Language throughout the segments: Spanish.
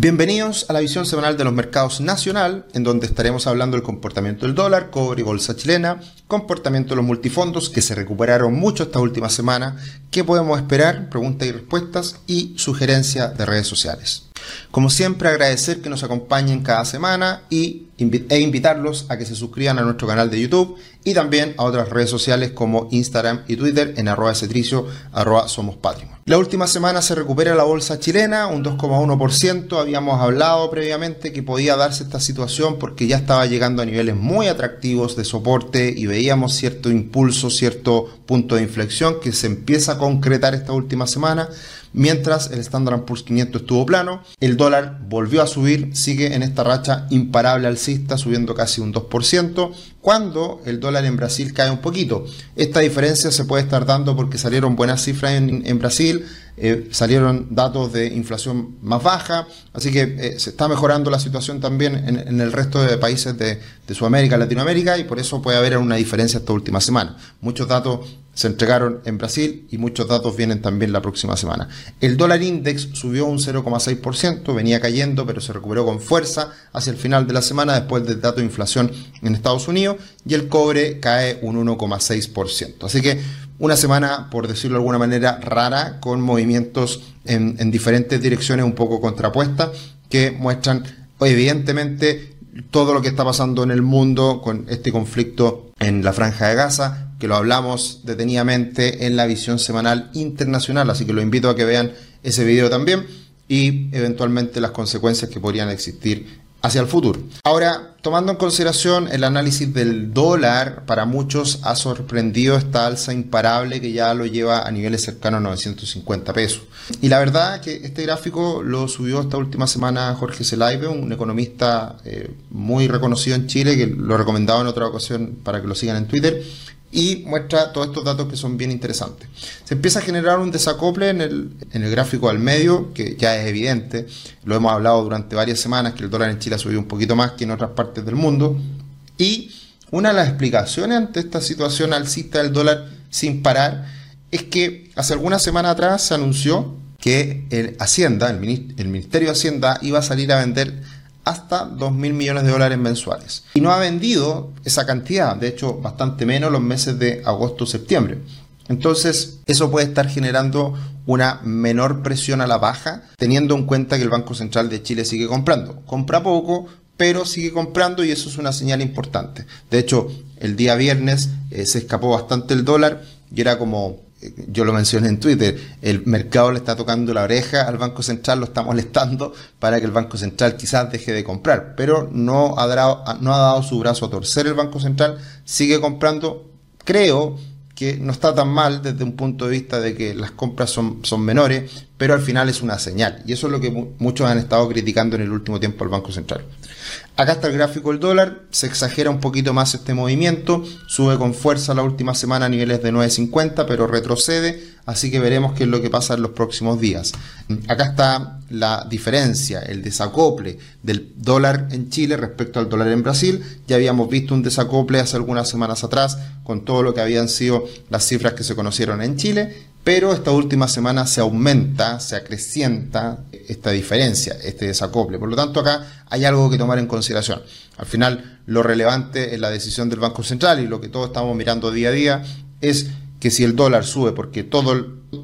Bienvenidos a la visión semanal de los mercados nacional, en donde estaremos hablando del comportamiento del dólar, cobre y bolsa chilena, comportamiento de los multifondos que se recuperaron mucho esta última semana, qué podemos esperar, preguntas y respuestas y sugerencias de redes sociales. Como siempre, agradecer que nos acompañen cada semana y, e invitarlos a que se suscriban a nuestro canal de YouTube y también a otras redes sociales como Instagram y Twitter en arroba cetricio, arroba somos patrimonio. La última semana se recupera la bolsa chilena, un 2,1%. Habíamos hablado previamente que podía darse esta situación porque ya estaba llegando a niveles muy atractivos de soporte y veíamos cierto impulso, cierto punto de inflexión que se empieza a concretar esta última semana. Mientras el Standard Poor's 500 estuvo plano, el dólar volvió a subir, sigue en esta racha imparable alcista, subiendo casi un 2%, cuando el dólar en Brasil cae un poquito. Esta diferencia se puede estar dando porque salieron buenas cifras en, Brasil, eh, salieron datos de inflación más baja, así que eh, se está mejorando la situación también en, el resto de países de, de Sudamérica, Latinoamérica, y por eso puede haber una diferencia esta última semana. Muchos datos se entregaron en Brasil y muchos datos vienen también la próxima semana. El dólar index subió un 0,6%, venía cayendo, pero se recuperó con fuerza hacia el final de la semana después del dato de inflación en Estados Unidos y el cobre cae un 1,6%. Así que una semana, por decirlo de alguna manera, rara, con movimientos en, en diferentes direcciones un poco contrapuestas que muestran evidentemente todo lo que está pasando en el mundo con este conflicto en la franja de Gaza, que lo hablamos detenidamente en la visión semanal internacional, así que lo invito a que vean ese video también y eventualmente las consecuencias que podrían existir hacia el futuro. Ahora, tomando en consideración el análisis del dólar, para muchos ha sorprendido esta alza imparable que ya lo lleva a niveles cercanos a 950 pesos. Y la verdad que este gráfico lo subió esta última semana Jorge Zelaibe, un economista eh, muy reconocido en Chile, que lo recomendaba en otra ocasión para que lo sigan en Twitter y muestra todos estos datos que son bien interesantes. Se empieza a generar un desacople en el, en el gráfico al medio, que ya es evidente, lo hemos hablado durante varias semanas, que el dólar en Chile ha subido un poquito más que en otras partes del mundo, y una de las explicaciones ante esta situación alcista del dólar sin parar es que hace algunas semanas atrás se anunció que el Hacienda, el Ministerio de Hacienda, iba a salir a vender hasta 2 mil millones de dólares mensuales. Y no ha vendido esa cantidad, de hecho bastante menos los meses de agosto-septiembre. Entonces, eso puede estar generando una menor presión a la baja, teniendo en cuenta que el Banco Central de Chile sigue comprando. Compra poco, pero sigue comprando y eso es una señal importante. De hecho, el día viernes eh, se escapó bastante el dólar y era como yo lo mencioné en Twitter, el mercado le está tocando la oreja al Banco Central, lo está molestando para que el Banco Central quizás deje de comprar, pero no ha dado, no ha dado su brazo a torcer el Banco Central, sigue comprando, creo que no está tan mal desde un punto de vista de que las compras son, son menores, pero al final es una señal. Y eso es lo que muchos han estado criticando en el último tiempo al Banco Central. Acá está el gráfico del dólar, se exagera un poquito más este movimiento, sube con fuerza la última semana a niveles de 9.50, pero retrocede, así que veremos qué es lo que pasa en los próximos días. Acá está la diferencia, el desacople del dólar en Chile respecto al dólar en Brasil. Ya habíamos visto un desacople hace algunas semanas atrás con todo lo que habían sido las cifras que se conocieron en Chile pero esta última semana se aumenta, se acrecienta esta diferencia, este desacople. Por lo tanto, acá hay algo que tomar en consideración. Al final, lo relevante en la decisión del Banco Central y lo que todos estamos mirando día a día es que si el dólar sube, porque todo,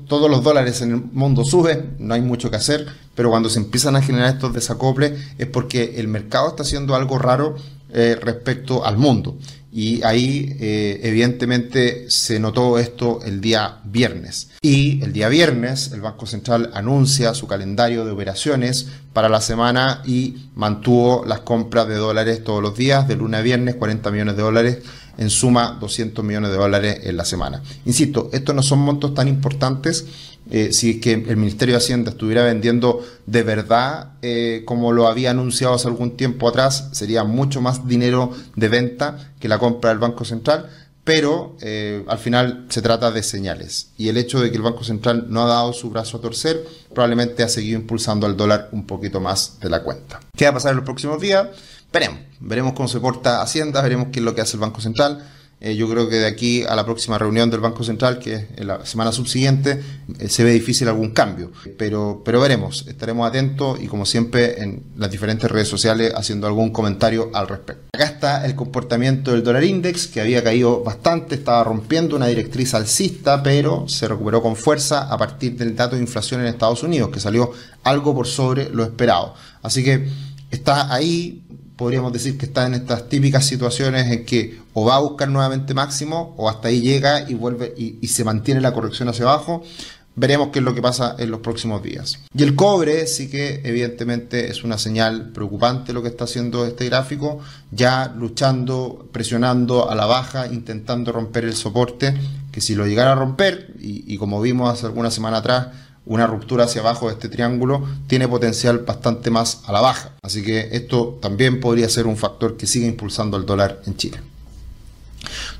todos los dólares en el mundo suben, no hay mucho que hacer, pero cuando se empiezan a generar estos desacoples es porque el mercado está haciendo algo raro eh, respecto al mundo. Y ahí, eh, evidentemente, se notó esto el día viernes. Y el día viernes, el Banco Central anuncia su calendario de operaciones para la semana y mantuvo las compras de dólares todos los días, de lunes a viernes, 40 millones de dólares en suma 200 millones de dólares en la semana. Insisto, estos no son montos tan importantes eh, si que el Ministerio de Hacienda estuviera vendiendo de verdad eh, como lo había anunciado hace algún tiempo atrás, sería mucho más dinero de venta que la compra del Banco Central, pero eh, al final se trata de señales. Y el hecho de que el Banco Central no ha dado su brazo a torcer probablemente ha seguido impulsando al dólar un poquito más de la cuenta. ¿Qué va a pasar en los próximos días? Veremos, veremos cómo se porta Hacienda, veremos qué es lo que hace el Banco Central. Eh, yo creo que de aquí a la próxima reunión del Banco Central, que es en la semana subsiguiente, eh, se ve difícil algún cambio. Pero, pero veremos, estaremos atentos y como siempre en las diferentes redes sociales haciendo algún comentario al respecto. Acá está el comportamiento del dólar index, que había caído bastante, estaba rompiendo una directriz alcista, pero se recuperó con fuerza a partir del dato de inflación en Estados Unidos, que salió algo por sobre lo esperado. Así que está ahí, podríamos decir que está en estas típicas situaciones en que o va a buscar nuevamente máximo o hasta ahí llega y vuelve y, se mantiene la corrección hacia abajo. Veremos qué es lo que pasa en los próximos días. Y el cobre sí que evidentemente es una señal preocupante lo que está haciendo este gráfico, ya luchando, presionando a la baja, intentando romper el soporte, que si lo llegara a romper, y, y como vimos hace alguna semana atrás, una ruptura hacia abajo de este triángulo tiene potencial bastante más a la baja. Así que esto también podría ser un factor que siga impulsando el dólar en Chile.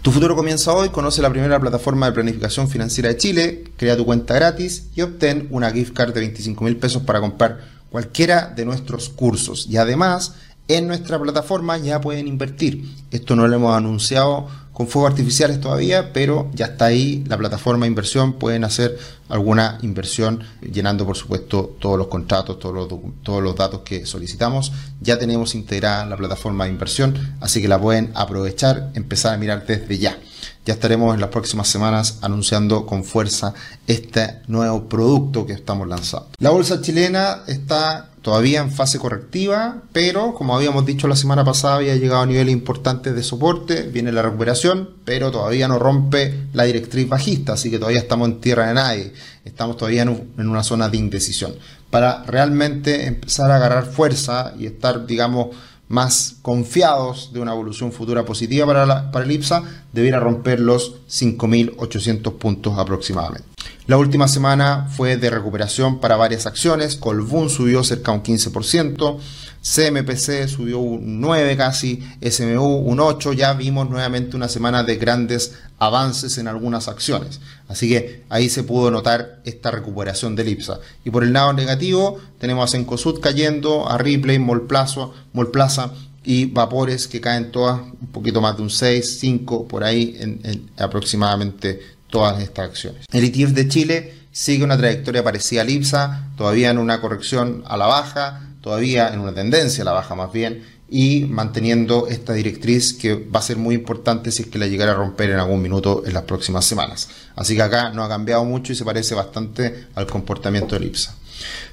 Tu futuro comienza hoy, conoce la primera plataforma de planificación financiera de Chile, crea tu cuenta gratis y obtén una gift card de 25 mil pesos para comprar cualquiera de nuestros cursos. Y además, en nuestra plataforma ya pueden invertir. Esto no lo hemos anunciado con fuegos artificiales todavía, pero ya está ahí la plataforma de inversión, pueden hacer alguna inversión llenando por supuesto todos los contratos, todos los, todos los datos que solicitamos. Ya tenemos integrada la plataforma de inversión, así que la pueden aprovechar, empezar a mirar desde ya. Ya estaremos en las próximas semanas anunciando con fuerza este nuevo producto que estamos lanzando. La bolsa chilena está todavía en fase correctiva, pero como habíamos dicho la semana pasada, había llegado a niveles importantes de soporte, viene la recuperación, pero todavía no rompe la directriz bajista, así que todavía estamos en tierra de nadie, estamos todavía en, una zona de indecisión. Para realmente empezar a agarrar fuerza y estar, digamos, más confiados de una evolución futura positiva para, la, para el IPSA, debiera romper los 5.800 puntos aproximadamente. La última semana fue de recuperación para varias acciones. Colbún subió cerca de un 15%, CMPC subió un 9 casi, SMU un 8. Ya vimos nuevamente una semana de grandes avances en algunas acciones. Así que ahí se pudo notar esta recuperación del IPSA. Y por el lado negativo tenemos a Sencosud cayendo, a Ripley, Molplaza, Molplaza y Vapores que caen todas un poquito más de un 6, 5 por ahí en aproximadamente todas estas acciones. El ETF de Chile sigue una trayectoria parecida al IPSA, todavía en una corrección a la baja, todavía en una tendencia la baja más bien, y manteniendo esta directriz que va a ser muy importante si es que la llegara a romper en algún minuto en las próximas semanas. Así que acá no ha cambiado mucho y se parece bastante al comportamiento del IPSA.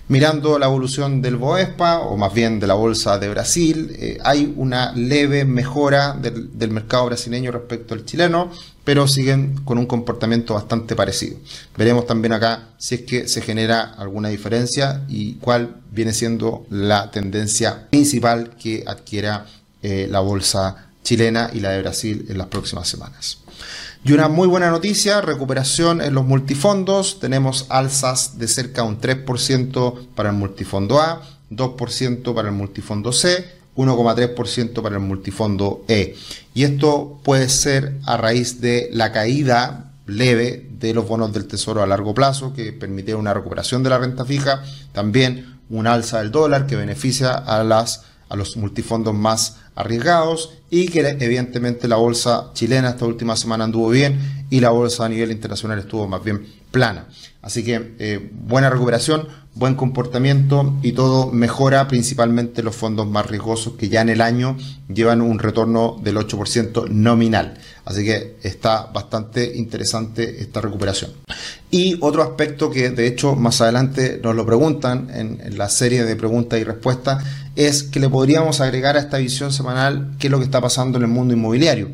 Mirando la evolución del BOESPA, o más bien de la bolsa de Brasil, eh, hay una leve mejora del, mercado brasileño respecto al chileno, pero siguen con un comportamiento bastante parecido. Veremos también acá si es que se genera alguna diferencia y cuál viene siendo la tendencia principal que adquiera eh, la bolsa chilena y la de Brasil en las próximas semanas. Y una muy buena noticia, recuperación en los multifondos. Tenemos alzas de cerca un 3% para el multifondo A, 2% para el multifondo C, 1,3% para el multifondo E. Y esto puede ser a raíz de la caída leve de los bonos del tesoro a largo plazo que permite una recuperación de la renta fija, también un alza del dólar que beneficia a, las, a los multifondos más arriesgados y que evidentemente la bolsa chilena esta última semana anduvo bien y la bolsa a nivel internacional estuvo más bien plana. Así que eh, buena recuperación, buen comportamiento y todo mejora principalmente los fondos más riesgosos que ya en el año llevan un retorno del 8% nominal. Así que está bastante interesante esta recuperación. Y otro aspecto que de hecho más adelante nos lo preguntan en, la serie de preguntas y respuestas es que le podríamos agregar a esta visión semanal qué es lo que está pasando en el mundo inmobiliario.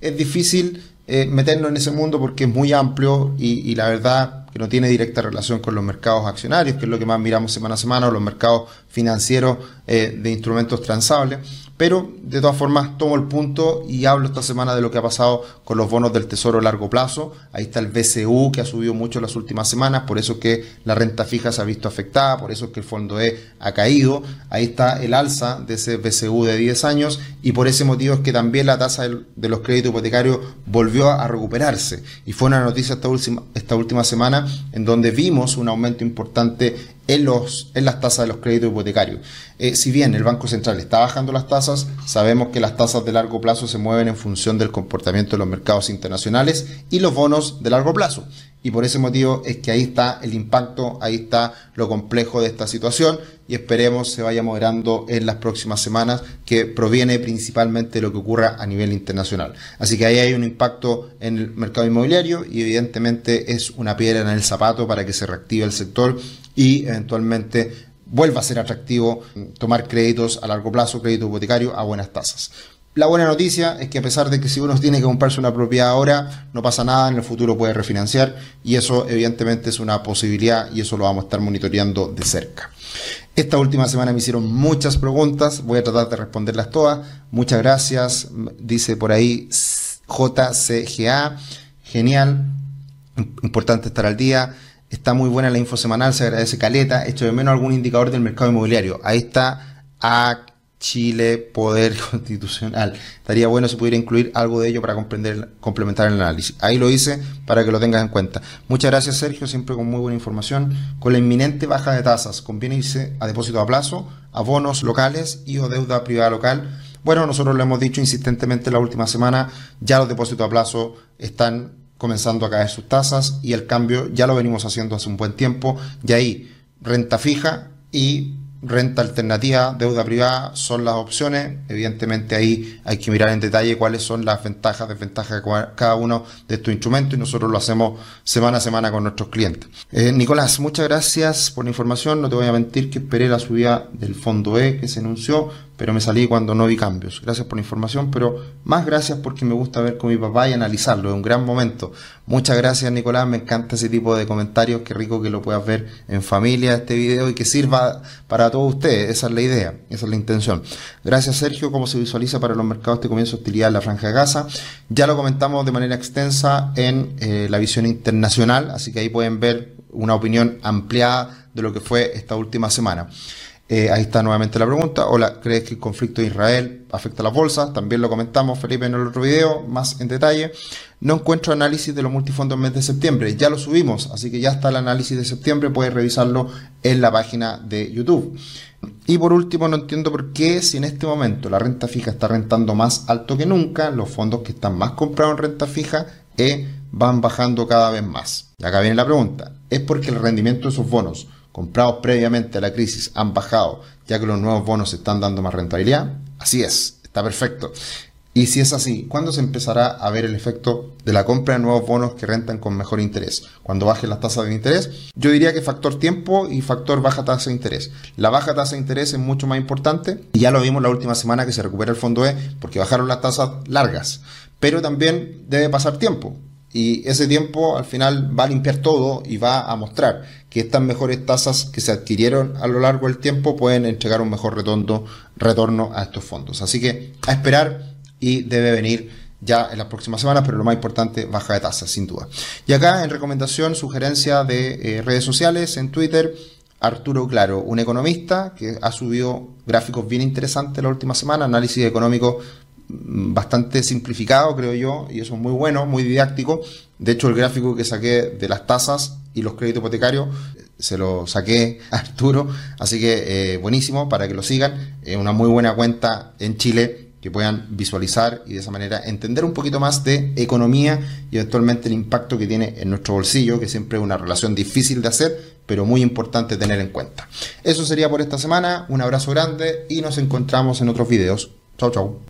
Es difícil eh, meternos en ese mundo porque es muy amplio y, la verdad que no tiene directa relación con los mercados accionarios, que es lo que más miramos semana a semana, o los mercados financieros eh, de instrumentos transables. Pero de todas formas tomo el punto y hablo esta semana de lo que ha pasado con los bonos del Tesoro a largo plazo. Ahí está el BCU que ha subido mucho las últimas semanas, por eso que la renta fija se ha visto afectada, por eso que el fondo E ha caído. Ahí está el alza de ese BCU de 10 años y por ese motivo es que también la tasa de los créditos hipotecarios volvió a recuperarse. Y fue una noticia esta última, esta última semana en donde vimos un aumento importante en, los, en las tasas de los créditos hipotecarios. Eh, si bien el Banco Central está bajando las tasas, sabemos que las tasas de largo plazo se mueven en función del comportamiento de los mercados internacionales y los bonos de largo plazo. Y por ese motivo es que ahí está el impacto, ahí está lo complejo de esta situación y esperemos se vaya moderando en las próximas semanas, que proviene principalmente de lo que ocurra a nivel internacional. Así que ahí hay un impacto en el mercado inmobiliario y evidentemente es una piedra en el zapato para que se reactive el sector y eventualmente vuelva a ser atractivo tomar créditos a largo plazo, crédito hipotecario a buenas tasas. La buena noticia es que a pesar de que si uno tiene que comprarse una propiedad ahora, no pasa nada, en el futuro puede refinanciar y eso evidentemente es una posibilidad y eso lo vamos a estar monitoreando de cerca. Esta última semana me hicieron muchas preguntas, voy a tratar de responderlas todas. Muchas gracias, dice por ahí JCGA, genial, importante estar al día. Está muy buena la info semanal, se agradece caleta. Esto de menos algún indicador del mercado inmobiliario. Ahí está a Chile, poder constitucional. Estaría bueno si pudiera incluir algo de ello para complementar el análisis. Ahí lo hice para que lo tengas en cuenta. Muchas gracias Sergio, siempre con muy buena información. Con la inminente baja de tasas, conviene irse a depósito a plazo, a bonos locales y o deuda privada local. Bueno, nosotros lo hemos dicho insistentemente la última semana, ya los depósitos a plazo están comenzando a caer sus tasas y el cambio ya lo venimos haciendo hace un buen tiempo. Y ahí, renta fija y renta alternativa, deuda privada son las opciones. Evidentemente ahí hay que mirar en detalle cuáles son las ventajas, desventajas de cada uno de estos instrumentos y nosotros lo hacemos semana a semana con nuestros clientes. Eh, Nicolás, muchas gracias por la información. No te voy a mentir que esperé la subida del fondo E que se anunció, pero me salí cuando no vi cambios. Gracias por la información, pero más gracias porque me gusta ver con mi papá y analizarlo. Es un gran momento. Muchas gracias, Nicolás. Me encanta ese tipo de comentarios. Qué rico que lo puedas ver en familia este video y que sirva para todos ustedes. Esa es la idea, esa es la intención. Gracias, Sergio. ¿Cómo se visualiza para los mercados este comienzo de hostilidad en la Franja de Gaza? Ya lo comentamos de manera extensa en eh, la visión internacional, así que ahí pueden ver una opinión ampliada de lo que fue esta última semana. Eh, ahí está nuevamente la pregunta. Hola, ¿crees que el conflicto de Israel afecta a las bolsas? También lo comentamos, Felipe, en el otro video, más en detalle. No encuentro análisis de los multifondos en mes de septiembre. Ya lo subimos, así que ya está el análisis de septiembre. Puedes revisarlo en la página de YouTube. Y por último, no entiendo por qué, si en este momento la renta fija está rentando más alto que nunca, los fondos que están más comprados en renta fija eh, van bajando cada vez más. Y acá viene la pregunta. ¿Es porque el rendimiento de esos bonos comprados previamente a la crisis han bajado, ya que los nuevos bonos están dando más rentabilidad? Así es, está perfecto. Y si es así, ¿cuándo se empezará a ver el efecto de la compra de nuevos bonos que rentan con mejor interés? ¿Cuando bajen las tasas de interés? Yo diría que factor tiempo y factor baja tasa de interés. La baja tasa de interés es mucho más importante y ya lo vimos la última semana que se recupera el fondo E porque bajaron las tasas largas. Pero también debe pasar tiempo. Y ese tiempo al final va a limpiar todo y va a mostrar que estas mejores tasas que se adquirieron a lo largo del tiempo pueden entregar un mejor retorno, retorno a estos fondos. Así que a esperar y debe venir ya en las próximas semanas, pero lo más importante, baja de tasas, sin duda. Y acá en recomendación, sugerencia de eh, redes sociales, en Twitter, Arturo Claro, un economista que ha subido gráficos bien interesantes la última semana, análisis económico bastante simplificado, creo yo, y eso es muy bueno, muy didáctico. De hecho, el gráfico que saqué de las tasas y los créditos hipotecarios se lo saqué a Arturo, así que eh, buenísimo para que lo sigan. Es una muy buena cuenta en Chile que puedan visualizar y de esa manera entender un poquito más de economía y eventualmente el impacto que tiene en nuestro bolsillo, que siempre es una relación difícil de hacer, pero muy importante tener en cuenta. Eso sería por esta semana, un abrazo grande y nos encontramos en otros videos. Chao, chao.